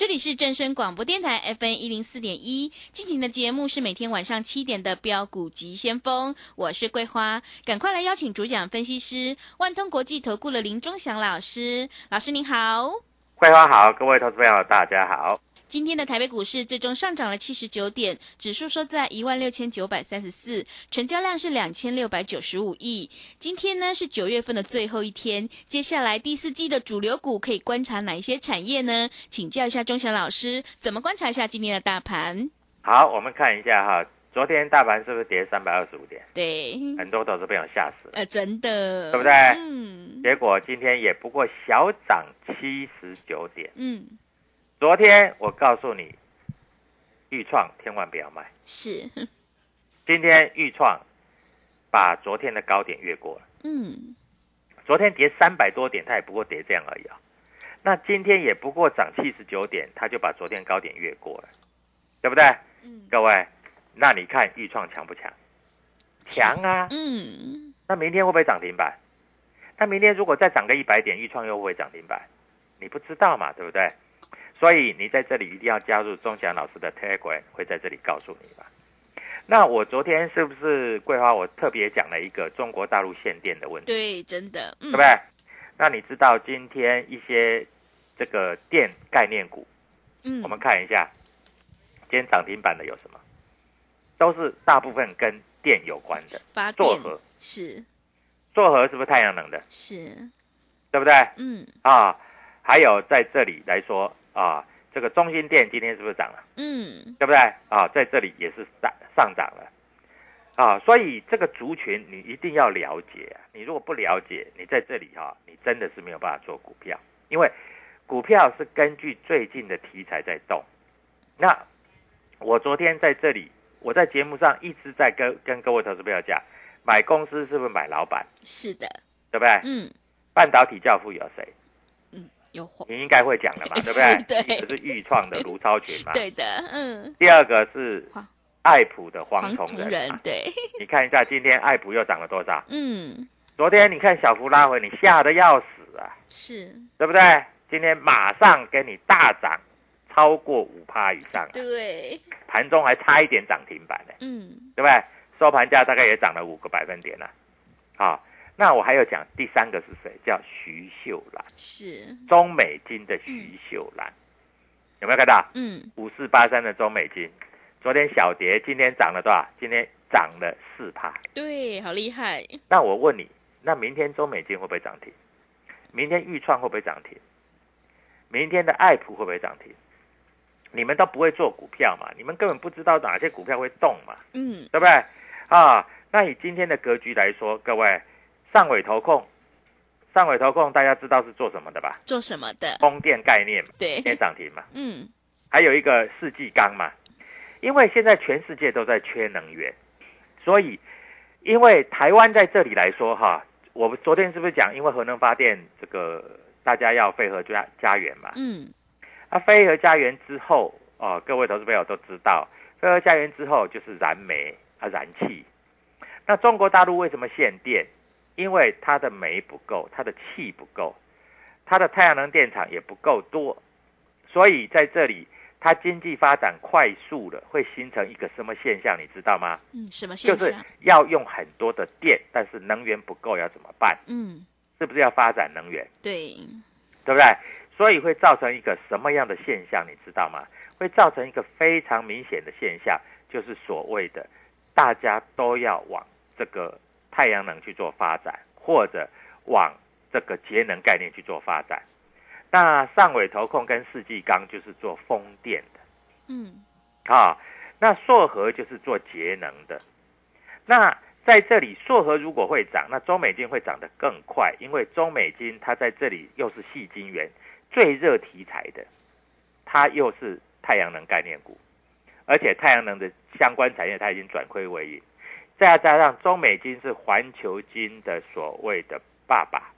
这里是正声广播电台 FN 一零四点一，进行的节目是每天晚上七点的标股急先锋，我是桂花，赶快来邀请主讲分析师万通国际投顾的林忠祥老师，老师您好，桂花好，各位投资朋友大家好。今天的台北股市最终上涨了七十九点，指数收在一万六千九百三十四，成交量是两千六百九十五亿。今天呢是九月份的最后一天，接下来第四季的主流股可以观察哪一些产业呢？请教一下钟祥老师，怎么观察一下今天的大盘？好，我们看一下哈，昨天大盘是不是跌三百二十五点？对，很多投资朋友吓死了，呃，真的，对不对？嗯结果今天也不过小涨七十九点。嗯，昨天我告诉你，豫创千万不要卖。是，今天豫创把昨天的高点越过了，嗯，昨天跌三百多点，它也不过跌这样而已啊。那今天也不过涨七十九点，它就把昨天高点越过了，对不对？嗯各位，那你看豫创强不强？强啊！嗯，那明天会不会涨停板？那明天如果再涨个一百点，豫创又会涨停板？你不知道嘛，对不对？所以你在这里一定要加入钟祥老师的 Telegram，会在这里告诉你吧。那我昨天是不是桂花？我特别讲了一个中国大陆限电的问题，对，真的，嗯对不对？那你知道今天一些这个电概念股，嗯，我们看一下，今天涨停板的有什么？都是大部分跟电有关的，发电做核，是做核是不是太阳能的？是，对不对？嗯啊，还有在这里来说啊，这个中心店今天是不是涨了？嗯，对不对？啊，在这里也是上上涨了。啊，所以这个族群你一定要了解啊！你如果不了解，你在这里哈、你真的是没有办法做股票，因为股票是根据最近的题材在动。那我昨天在这里，我在节目上一直在跟跟各位投资朋友讲，买公司是不是买老板，是的，对不对？嗯，半导体教父有谁？有火，你应该会讲的嘛，对不是对？对一个是豫创的卢超群嘛，对的，嗯，第二个是黄。爱普的黄黄崇仁嘛，人对，你看一下今天爱普又涨了多少？嗯，昨天你看小幅拉回，你吓得要死啊，是，对不对？今天马上给你大涨，超过五趴以上啊，对，盘中还差一点涨停板呢，嗯，对不对？收盘价大概也涨了五个百分点了。好，那我还有讲第三个是谁？叫徐秀兰，是，中美金的徐秀兰，有没有看到？嗯，五四八三的中美金，昨天小跌，今天涨了多少？今天涨了四趴。对，好厉害，那我问你，那明天中美金会不会涨停？明天豫创会不会涨停？明天的爱普会不会涨停？你们都不会做股票嘛？你们根本不知道哪些股票会动嘛？嗯，对不对？啊，那以今天的格局来说，各位上尾投控，上尾投控大家知道是做什么的吧？做什么的？风电概念嘛，对今，天涨停嘛。嗯，还有一个世纪钢嘛，因为现在全世界都在缺能源，所以因为台湾在这里来说哈，我们昨天是不是讲，因为核能发电这个大家要废核家家园嘛？嗯，啊，废核家园之后，哦，各位投资朋友都知道，废核家园之后就是燃煤啊，燃气。那中国大陆为什么限电？因为它的煤不够，它的气不够，它的太阳能电厂也不够多，所以在这里它经济发展快速了，会形成一个什么现象？你知道吗？嗯，什么现象就是？要用很多的电，但是能源不够，要怎么办？嗯，是不是要发展能源？对，对不对？所以会造成一个什么样的现象？你知道吗？会造成一个非常明显的现象，就是所谓的大家都要往这个太阳能去做发展，或者往这个节能概念去做发展。那上尾投控跟世纪钢就是做风电的嗯，啊，那硕和就是做节能的。那在这里，硕和如果会涨，那中美金会涨得更快，因为中美金它在这里又是细晶元最热题材的，它又是太阳能概念股，而且太阳能的相关产业它已经转亏为盈，再加上中美金是环球金的所谓的爸爸，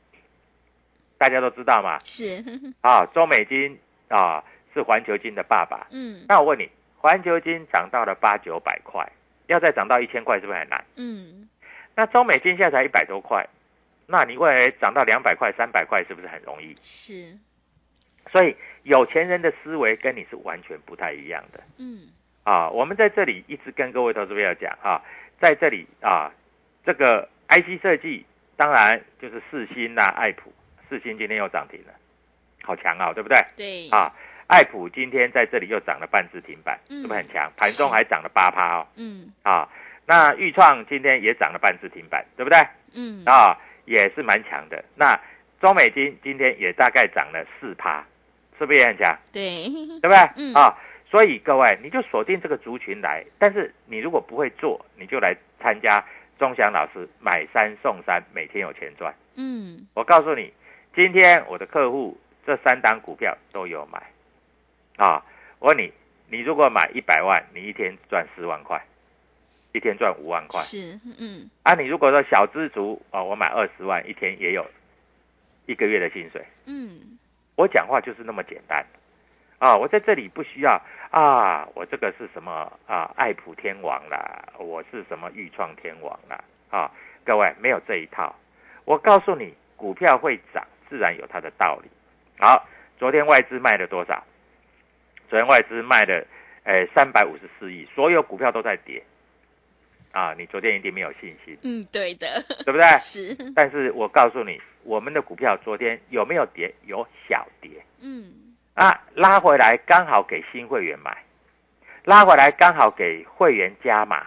大家都知道嘛，是，啊，中美金啊是环球金的爸爸。嗯那我问你，环球金涨到了八九百块，要再涨到一千块是不是很难？嗯，那中美金现在才一百多块，那你未来涨到两百块、三百块是不是很容易？是，所以有钱人的思维跟你是完全不太一样的嗯啊！我们在这里一直跟各位投资朋友讲啊，在这里啊，这个 IC 设计当然就是世新呐、爱普，四星今天又涨停了，好强啊，对不对？对，啊，爱普今天在这里又涨了半只停板，嗯是不是很强？盘中还涨了八趴哦。嗯啊，那豫创今天也涨了半只停板，对不对？嗯，啊，也是蛮强的。那中美金今天也大概涨了四趴，是不是也很强？对，对不对？嗯啊，所以各位你就锁定这个族群来，但是你如果不会做，你就来参加钟祥老师买三送三，每天有钱赚。嗯我告诉你，今天我的客户这三档股票都有买，啊，我问你，你如果买一百万，你一天赚四万块，一天赚五万块。是，嗯啊，你如果说小资族啊，我买二十万，一天也有一个月的薪水。嗯我讲话就是那么简单啊！我在这里不需要啊，我这个是什么啊？爱普天王啦，我是什么豫创天王啦啊！各位没有这一套，我告诉你，股票会涨，自然有它的道理。好，昨天外资卖了多少？昨天外资卖了，呃，三百五十四亿，所有股票都在跌啊！你昨天一定没有信心，嗯，对的，对不对？是，但是我告诉你，我们的股票昨天有没有跌？有小跌嗯啊，拉回来刚好给新会员买，拉回来刚好给会员加码，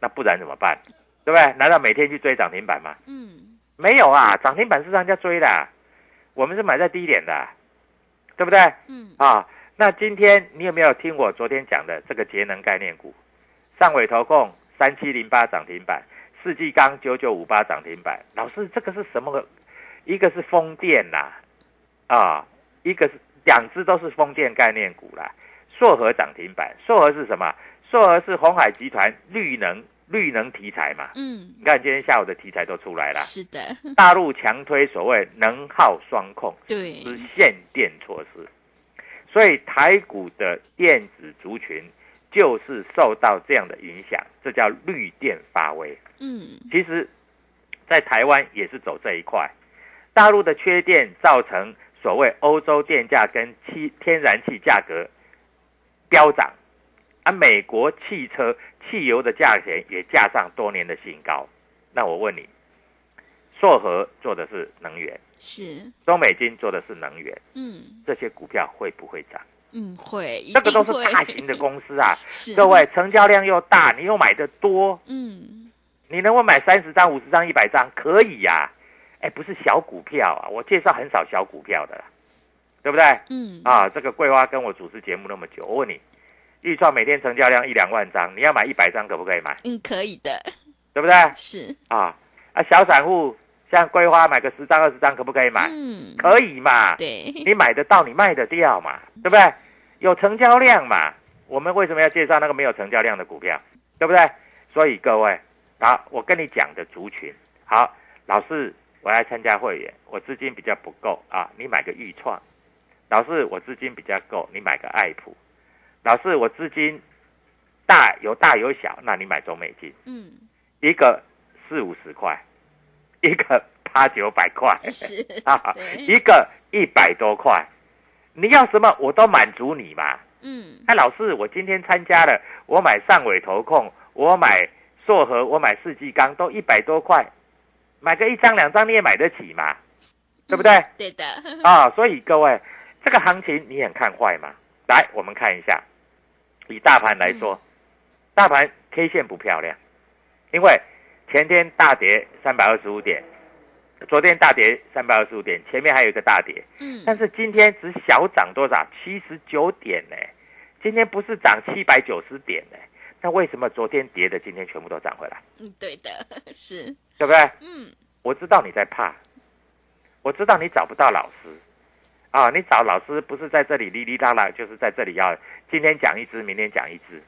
那不然怎么办？对不对？难道每天去追涨停板吗？嗯没有啊，涨停板是让人家追的，我们是买在低点的，对不对？嗯啊，那今天你有没有听我昨天讲的这个节能概念股？上尾投控三七零八涨停板，世纪钢九九五八涨停板。老师，这个是什么个？一个是风电呐，啊，一个是两只都是风电概念股啦。硕和涨停板，硕和是什么？硕和是红海集团绿能绿能题材嘛。嗯，你看今天下午的题材都出来了，是的，大陆强推所谓能耗双控。对，是限电措施，所以台股的电子族群就是受到这样的影响，这叫绿电发威。嗯其实，在台湾也是走这一块，大陆的缺电造成所谓欧洲电价跟气天然气价格飙涨，而美国汽车汽油的价钱也价上多年的新高。那我问你，硕和做的是能源，是，中美金做的是能源。嗯这些股票会不会涨？嗯会，一这个都是大型的公司啊，是各位成交量又大，你又买的多，嗯你能不能买三十张、五十张、一百张？可以呀、哎，不是小股票啊，我介绍很少小股票的啦，对不对？嗯啊，这个桂花跟我主持节目那么久，我问你，预创每天成交量一两万张，你要买一百张可不可以买？嗯可以的，对不对？是，啊啊，小散户像桂花买个十张、二十张可不可以买？嗯可以嘛？对，你买得到，你卖得掉嘛，对不对？有成交量嘛？我们为什么要介绍那个没有成交量的股票，对不对？所以各位，好，我跟你讲的族群，好，老师我要参加会员，我资金比较不够啊，你买个豫创。老师，我资金比较够，你买个爱普。老师，我资金大有大有小，那你买中美金。嗯，一个四五十块，一个八九百块，是 啊，一个一百多块，你要什么我都满足你嘛。嗯那老师，我今天参加了，我买上尾投控，我买硕和，我买世纪钢，都一百多块，买个一张两张你也买得起嘛，对不对？对的，啊，所以各位，这个行情你很看坏嘛？来，我们看一下，以大盘来说，大盘 K 线不漂亮，因为前天大跌三百二十五点，昨天大跌三百二十五点，前面还有一个大跌，嗯但是今天只小涨多少？七十九点呢？今天不是涨七百九十点呢？那为什么昨天跌的今天全部都涨回来？嗯对的，是对不对？嗯我知道你在怕，我知道你找不到老师啊，你找老师不是在这里哩哩啦啦，就是在这里要今天讲一支，明天讲一支，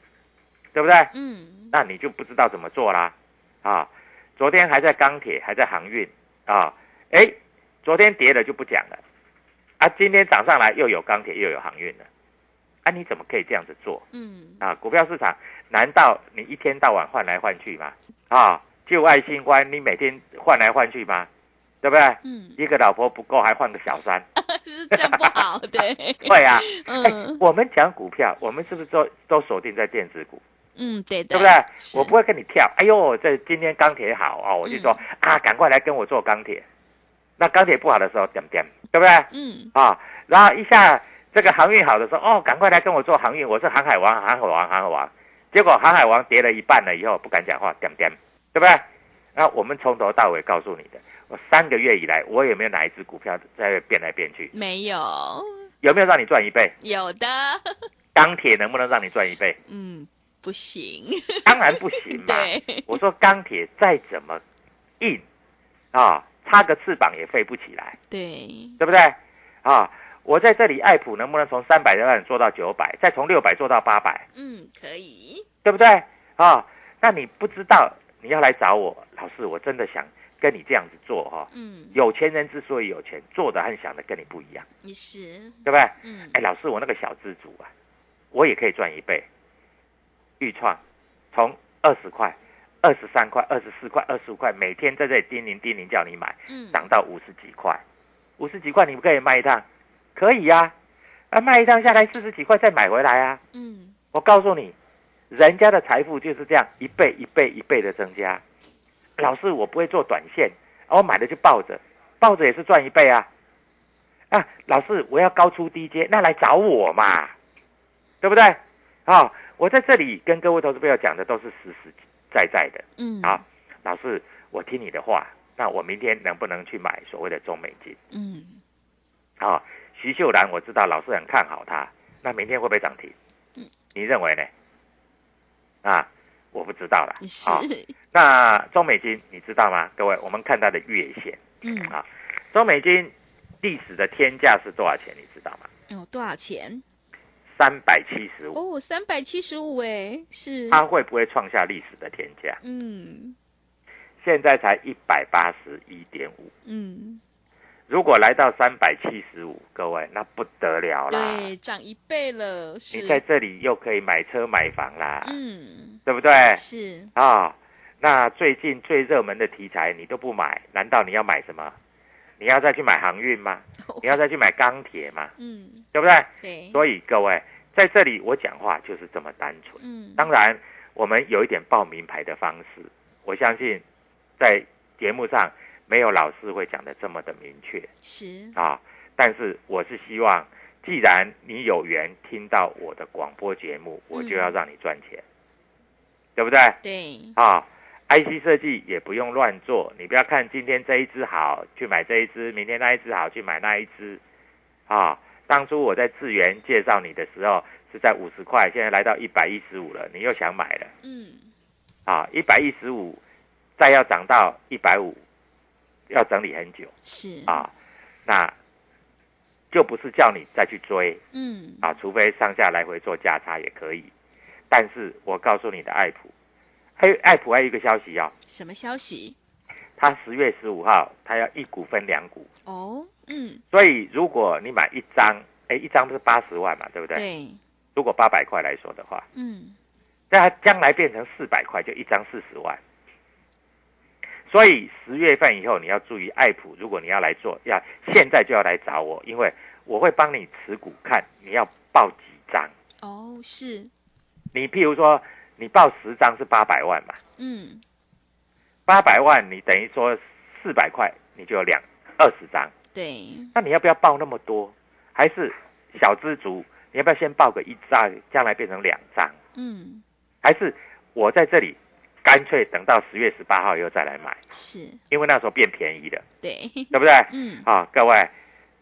对不对？嗯那你就不知道怎么做啦啊！昨天还在钢铁，还在航运啊，哎，昨天跌了就不讲了啊，今天涨上来又有钢铁又有航运了，啊，你怎么可以这样子做嗯啊？股票市场难道你一天到晚换来换去吗？啊，旧爱新欢，你每天换来换去吗？对不对？嗯，一个老婆不够，还换个小三，是这样不好，对，会啊。哎嗯，我们讲股票，我们是不是都都锁定在电子股？嗯对的，对不对？我不会跟你跳。哎呦，这今天钢铁好啊、我就说、啊，赶快来跟我做钢铁。那钢铁不好的时候，点点，对不对？嗯啊，然后一下这个航运好的时候，哦，赶快来跟我做航运，我是航海王，航海王，航海王。结果航海王跌了一半了以后，不敢讲话，点点，对不对？那我们从头到尾告诉你的，我三个月以来，我有没有哪一只股票在变来变去？没有有没有让你赚一倍？有的，钢铁能不能让你赚一倍？嗯不行，当然不行嘛。对，我说钢铁再怎么硬啊，插个翅膀也飞不起来，对，对不对？啊，我在这里爱普能不能从三百万做到九百，再从六百做到八百，嗯可以，对不对？啊，那你不知道你要来找我，老师，我真的想跟你这样子做哈、嗯有钱人之所以有钱，做的和想的跟你不一样，也是，对不对？嗯哎，老师，我那个小资主啊，我也可以赚一倍。预创从二十块、二十三块、二十四块、二十五块，每天在这里叮咛叮咛叫你买，嗯涨到五十几块，五十几块你不可以卖一趟？可以呀、啊，卖一趟下来四十几块再买回来啊！嗯我告诉你，人家的财富就是这样一倍一倍一倍的增加。老师，我不会做短线，啊我买了就抱着，抱着也是赚一倍啊。啊，老师，我要高出低阶，那来找我嘛，对不对？啊、我在这里跟各位投资朋友讲的都是实实在在的。嗯啊，老师，我听你的话，那我明天能不能去买所谓的中美金？嗯啊、徐秀兰，我知道老师很看好它，那明天会不会涨停？嗯你认为呢？啊，我不知道了。是啊，那中美金你知道吗？各位，我们看它的月线，嗯啊，中美金历史的天价是多少钱？你知道吗？哦多少钱？三百七十五。哦三百七十五哎，是，它会不会创下历史的天价？嗯现在才一百八十一点五，嗯如果来到三百七十五，各位那不得了啦！对，涨一倍了，是你在这里又可以买车买房啦，嗯对不对？是啊、那最近最热门的题材你都不买，难道你要买什么？你要再去买航运吗？你要再去买钢铁吗？嗯对不对？对，所以各位在这里我讲话就是这么单纯。嗯当然，我们有一点报名牌的方式，我相信在节目上没有老师会讲的这么的明确是。啊。但是我是希望，既然你有缘听到我的广播节目，我就要让你赚钱，对不对？对，啊，IC 设计也不用乱做，你不要看今天这一只好去买这一只，明天那一只好去买那一只，啊，当初我在智源介绍你的时候是在五十块，现在来到一百一十五了，你又想买了，嗯。啊，一百一十五，再要涨到一百五，要整理很久。是，啊，那就不是叫你再去追。嗯。啊，除非上下来回做价差也可以，但是我告诉你的爱普，还有爱普还有一个消息哦。什么消息？他十月十五号他要一股分两股，哦，嗯，所以如果你买一张，哎，一张不是八十万嘛，对不对？对，如果八百块来说的话，嗯，那它将来变成四百块，就一张四十万。所以十月份以后你要注意爱普，如果你要来做，要现在就要来找我，因为我会帮你持股看你要报几张。哦，是，你譬如说你报十张是八百万嘛，嗯，八百万你等于说四百块你就有两二十张，对，那你要不要报那么多？还是小资族，你要不要先报个一张，将来变成两张？嗯，还是我在这里干脆等到十月十八号以后再来买，是，因为那时候变便宜了，对，对不对？嗯，啊，各位，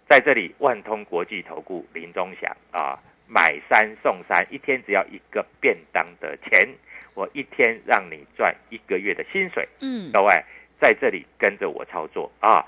在这里万通国际投顾林中祥啊，买三送三，一天只要一个便当的钱，我一天让你赚一个月的薪水。嗯，各位在这里跟着我操作啊，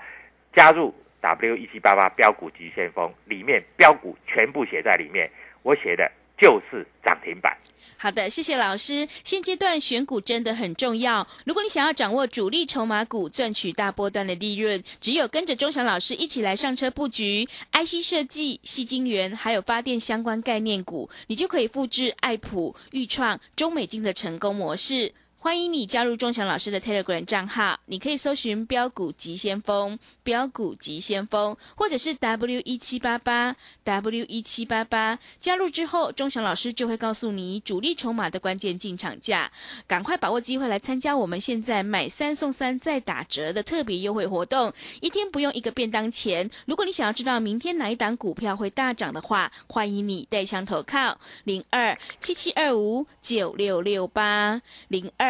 加入 W 一七八八标股急先锋，里面标股全部写在里面，我写的就是涨停板。好的，谢谢老师。现阶段选股真的很重要。如果你想要掌握主力筹码股，赚取大波段的利润，只有跟着钟祥老师一起来上车布局 IC 设计、细晶圆，还有发电相关概念股，你就可以复制爱普、豫创、中美金的成功模式。欢迎你加入钟祥老师的 Telegram 账号，你可以搜寻“标股急先锋”、“标股急先锋”，或者是 W 一七八八 W 一七八八。加入之后，钟祥老师就会告诉你主力筹码的关键进场价，赶快把握机会来参加我们现在买三送三再打折的特别优惠活动，一天不用一个便当钱。如果你想要知道明天哪一档股票会大涨的话，欢迎你带枪投靠零二七七二五九六六八零二。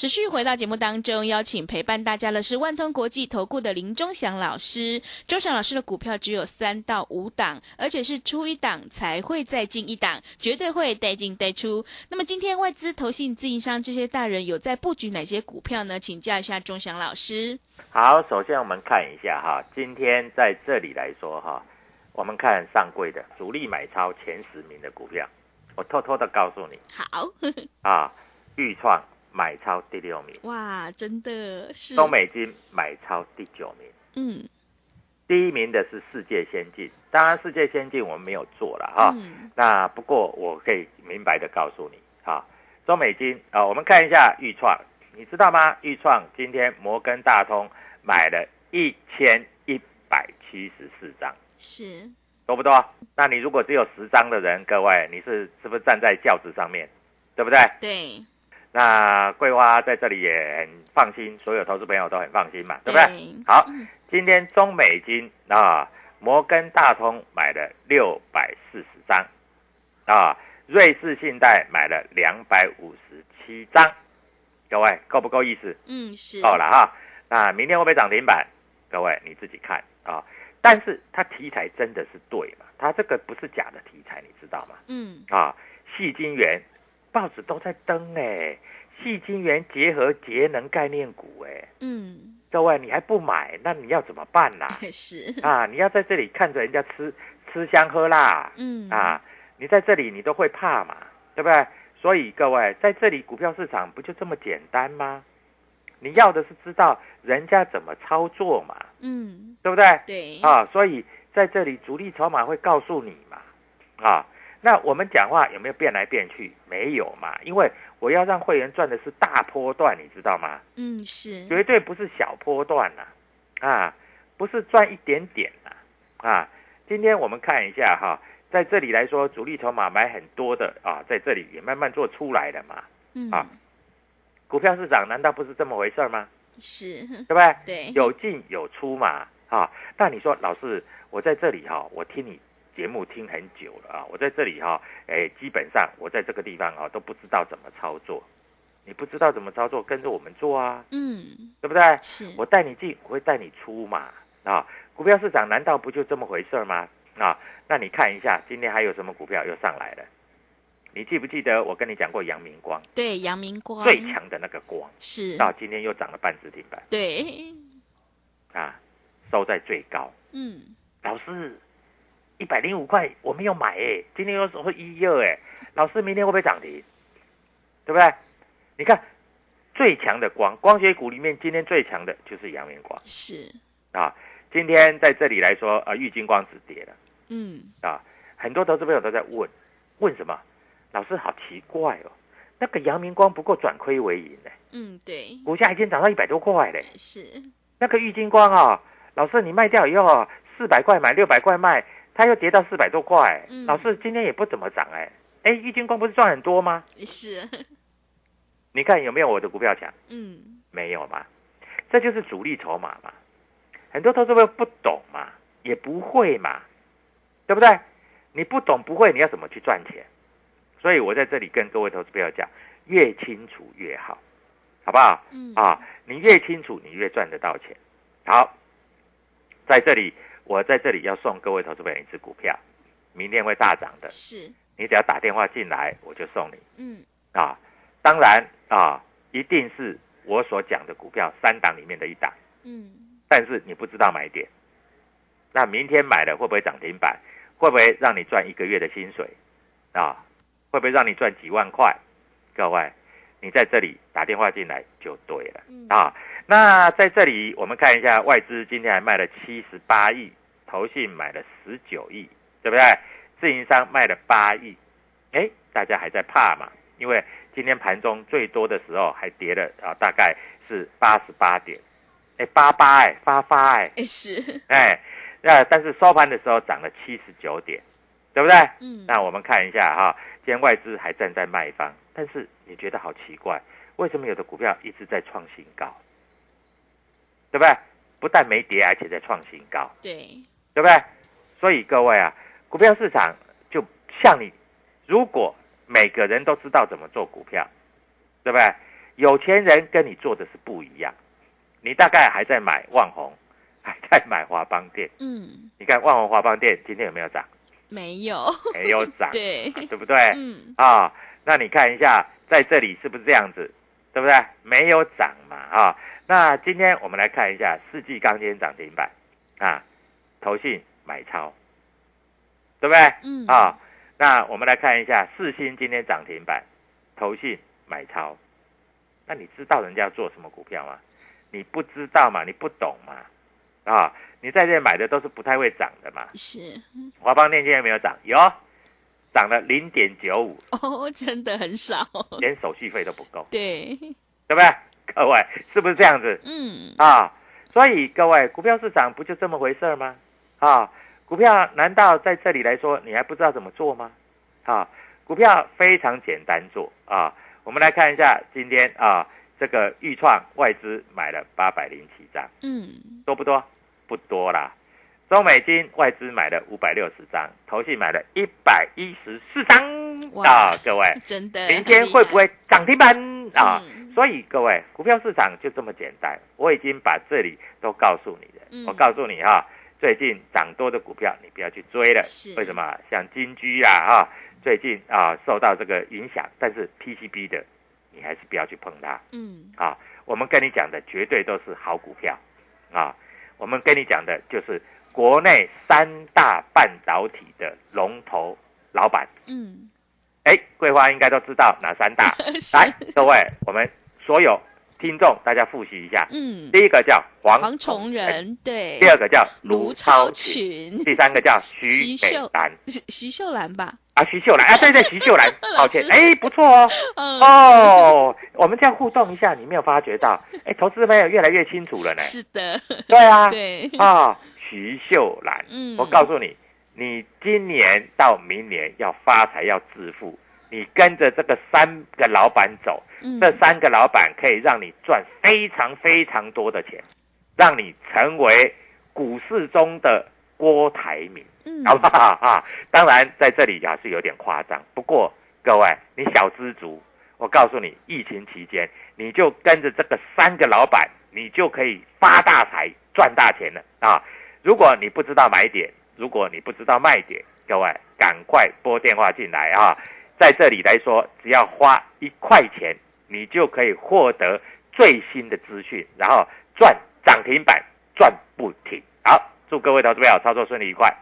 持续回到节目当中，邀请陪伴大家的是万通国际投顾的林忠祥老师。忠祥老师的股票只有三到五档，而且是出一档才会再进一档，绝对会带进带出。那么今天外资、投信、自营商这些大人有在布局哪些股票呢？请教一下忠祥老师。好，首先我们看一下哈，今天在这里来说哈，我们看上柜的主力买超前十名的股票，我偷偷的告诉你好，啊，豫创。买超第六名，哇，真的是。中美金买超第九名，嗯，第一名的是世界先进，当然世界先进我们没有做了哈，嗯。那不过我可以明白的告诉你啊，中美金啊，我们看一下豫创，你知道吗？豫创今天摩根大通买了一千一百七十四张，是。多不多？那你如果只有十张的人，各位你是是不是站在轿子上面，对不对？对，那桂花在这里也很放心，所有投资朋友都很放心嘛，对不对？好嗯，今天中美金啊，摩根大通买了六百四十张，啊，瑞士信贷买了两百五十七张，各位够不够意思？嗯，是够了哈。那明天会不会涨停板？各位你自己看啊。但是它题材真的是对嘛？它这个不是假的题材，你知道吗？嗯，啊，细晶圆，报纸都在登哎，细晶圆结合节能概念股哎，嗯，各位你还不买，那你要怎么办啦、是，啊，你要在这里看着人家吃吃香喝辣，嗯，啊，你在这里你都会怕嘛，对不对？所以各位在这里股票市场不就这么简单吗？你要的是知道人家怎么操作嘛，嗯，对不对？对，啊，所以在这里主力筹码会告诉你嘛，啊，那我们讲话有没有变来变去？没有嘛，因为我要让会员赚的是大波段，你知道吗？嗯，是，绝对不是小波段呐、啊，不是赚一点点呐、啊，今天我们看一下哈，在这里来说，主力筹码买很多的啊，在这里也慢慢做出来了嘛。嗯，啊股票市场难道不是这么回事吗？是，对不对？对，有进有出嘛，啊，那你说老师，我在这里哈、我听你节目听很久了啊，我在这里哈、哎，基本上我在这个地方啊都不知道怎么操作，你不知道怎么操作，跟着我们做啊，嗯，对不对？是，我带你进，我会带你出嘛，啊，股票市场难道不就这么回事儿吗？啊，那你看一下今天还有什么股票又上来了？你记不记得我跟你讲过阳明光？对，阳明光。最强的那个光。是，啊，今天又涨了半只停板。对，啊，收在最高。嗯，老师，一百零五块我没有买诶，今天又说一二哎，老师明天会不会涨停？对不对？你看最强的光光学股里面，今天最强的就是阳明光是，啊。今天在这里来说，呃，玉金光止跌了嗯，啊。很多投资朋友都在问，问什么？老师好奇怪哦，那个阳明光不过转亏为盈呢，嗯，对，股价已经涨到一百多块嘞。是，那个玉金光啊、老师你卖掉以后啊，四百块买，六百块卖，它又跌到四百多块。嗯老师今天也不怎么涨哎，哎，玉金光不是赚很多吗？是，你看有没有我的股票强？嗯，没有嘛，这就是主力筹码嘛。很多投资者不懂嘛，也不会嘛，对不对？你不懂不会，你要怎么去赚钱？所以我在这里跟各位投资朋友讲，越清楚越好，好不好？嗯，啊，你越清楚，你越赚得到钱。好，在这里，我在这里要送各位投资朋友一只股票，明天会大涨的。是，你只要打电话进来，我就送你嗯，啊。当然啊，一定是我所讲的股票三档里面的一档，嗯，但是你不知道买点。那明天买了会不会涨停板？会不会让你赚一个月的薪水？啊，会不会让你赚几万块？各位，你在这里打电话进来就对了。嗯啊，那在这里我们看一下，外资今天还卖了七十八亿，投信买了十九亿，对不对？自营商卖了八亿，哎，大家还在怕嘛？因为今天盘中最多的时候还跌了啊，大概是八十八点，哎，八八哎，发发哎，哎是，哎，那但是收盘的时候涨了七十九点，对不对？嗯，那我们看一下哈，今天外资还站在卖方，但是你觉得好奇怪，为什么有的股票一直在创新高？对不对？不但没跌，而且在创新高，对，对不对？所以各位啊，股票市场就像你，如果每个人都知道怎么做股票，对不对？有钱人跟你做的是不一样，你大概还在买万红，还在买华邦店。嗯，你看万红华邦店今天有没有涨？没有，没有涨，对，对不对？嗯，啊，那你看一下，在这里是不是这样子？对不对？没有涨嘛啊。那今天我们来看一下世纪钢今天涨停板啊，投信买超，对不对？嗯，啊，那我们来看一下四星今天涨停板，投信买超。那你知道人家做什么股票吗？你不知道嘛？你不懂嘛？啊，你在这买的都是不太会涨的嘛。是，华邦电今天有没有涨？有，涨了零点九五，哦，真的很少，连手续费都不够，对，对不对？各位是不是这样子嗯，啊？所以各位，股票市场不就这么回事吗？啊，股票难道在这里来说你还不知道怎么做吗？啊，股票非常简单做啊。我们来看一下今天啊，这个豫创外资买了八百零七张，嗯，多不多？不多啦。中美金外资买了五百六十张，投信买了一百一十四张啊！各位，真的，明天会不会涨停板啊？嗯所以各位，股票市场就这么简单。我已经把这里都告诉你了。嗯我告诉你哈，最近涨多的股票你不要去追了是。为什么？像金居啊啊，最近啊受到这个影响，但是 PCB 的你还是不要去碰它嗯，啊。我们跟你讲的绝对都是好股票啊。我们跟你讲的就是国内三大半导体的龙头老板。嗯，哎，桂花应该都知道哪三大？是来，各位，我们所有听众大家复习一下。嗯，第一个叫黄黄崇仁，对，第二个叫卢超超群，第三个叫徐美兰。徐徐秀兰吧，啊，徐秀兰啊，对对，徐秀兰，抱歉。哎，不错哦。嗯，哦，我们这样互动一下，你没有发觉到？哎，投资朋友越来越清楚了呢。是的，对啊，对，啊，徐秀兰，嗯。我告诉你，你今年到明年要发财要致富，你跟着这个三个老板走，嗯这三个老板可以让你赚非常非常多的钱，让你成为股市中的郭台铭，嗯好不好啊？当然在这里啊是有点夸张，不过各位你小知足，我告诉你，疫情期间你就跟着这个三个老板，你就可以发大财、赚大钱了啊！如果你不知道买点，如果你不知道卖点，各位赶快拨电话进来啊！在这里来说，只要花一块钱，你就可以获得最新的资讯，然后赚涨停板，赚不停。好，祝各位投资朋友操作顺利愉快。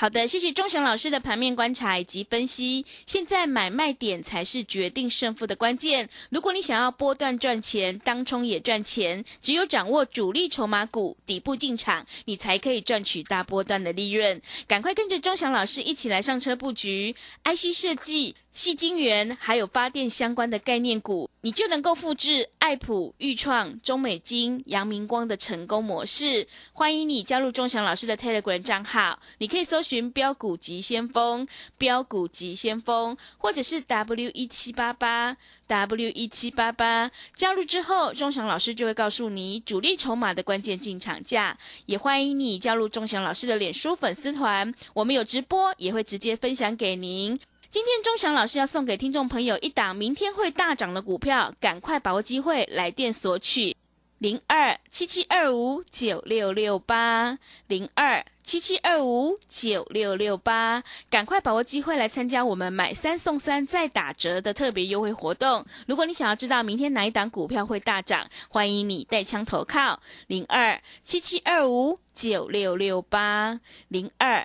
好的，谢谢钟祥老师的盘面观察以及分析。现在买卖点才是决定胜负的关键。如果你想要波段赚钱，当冲也赚钱，只有掌握主力筹码股底部进场，你才可以赚取大波段的利润。赶快跟着钟祥老师一起来上车布局 IC 设计。细晶圆还有发电相关的概念股，你就能够复制爱普、裕创、中美金、阳明光的成功模式。欢迎你加入钟祥老师的 Telegram 账号，你可以搜寻“标股急先锋”、“标股急先锋”，或者是 W 一七八八 W 一七八八。加入之后，钟祥老师就会告诉你主力筹码的关键进场价。也欢迎你加入钟祥老师的脸书粉丝团，我们有直播，也会直接分享给您。今天钟祥老师要送给听众朋友一档明天会大涨的股票，赶快把握机会来电索取零二七七二五九六六八零二七七二五九六六八，赶快把握机会来参加我们买三送三再打折的特别优惠活动。如果你想要知道明天哪一档股票会大涨，欢迎你带枪投靠零二七七二五九六六八零二。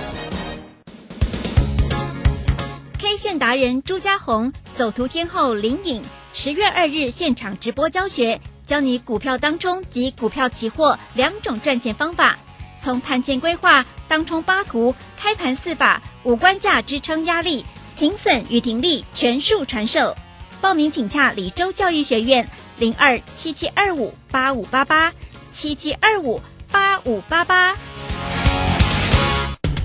线达人朱家红，走图天后林颖，十月二日现场直播教学，教你股票当冲及股票期货两种赚钱方法，从盘前规划、当冲八图、开盘四法、五关价支撑压力、停损与停利全数传授。报名请洽李州教育学院零二七七二五八五八八七七二五八五八八。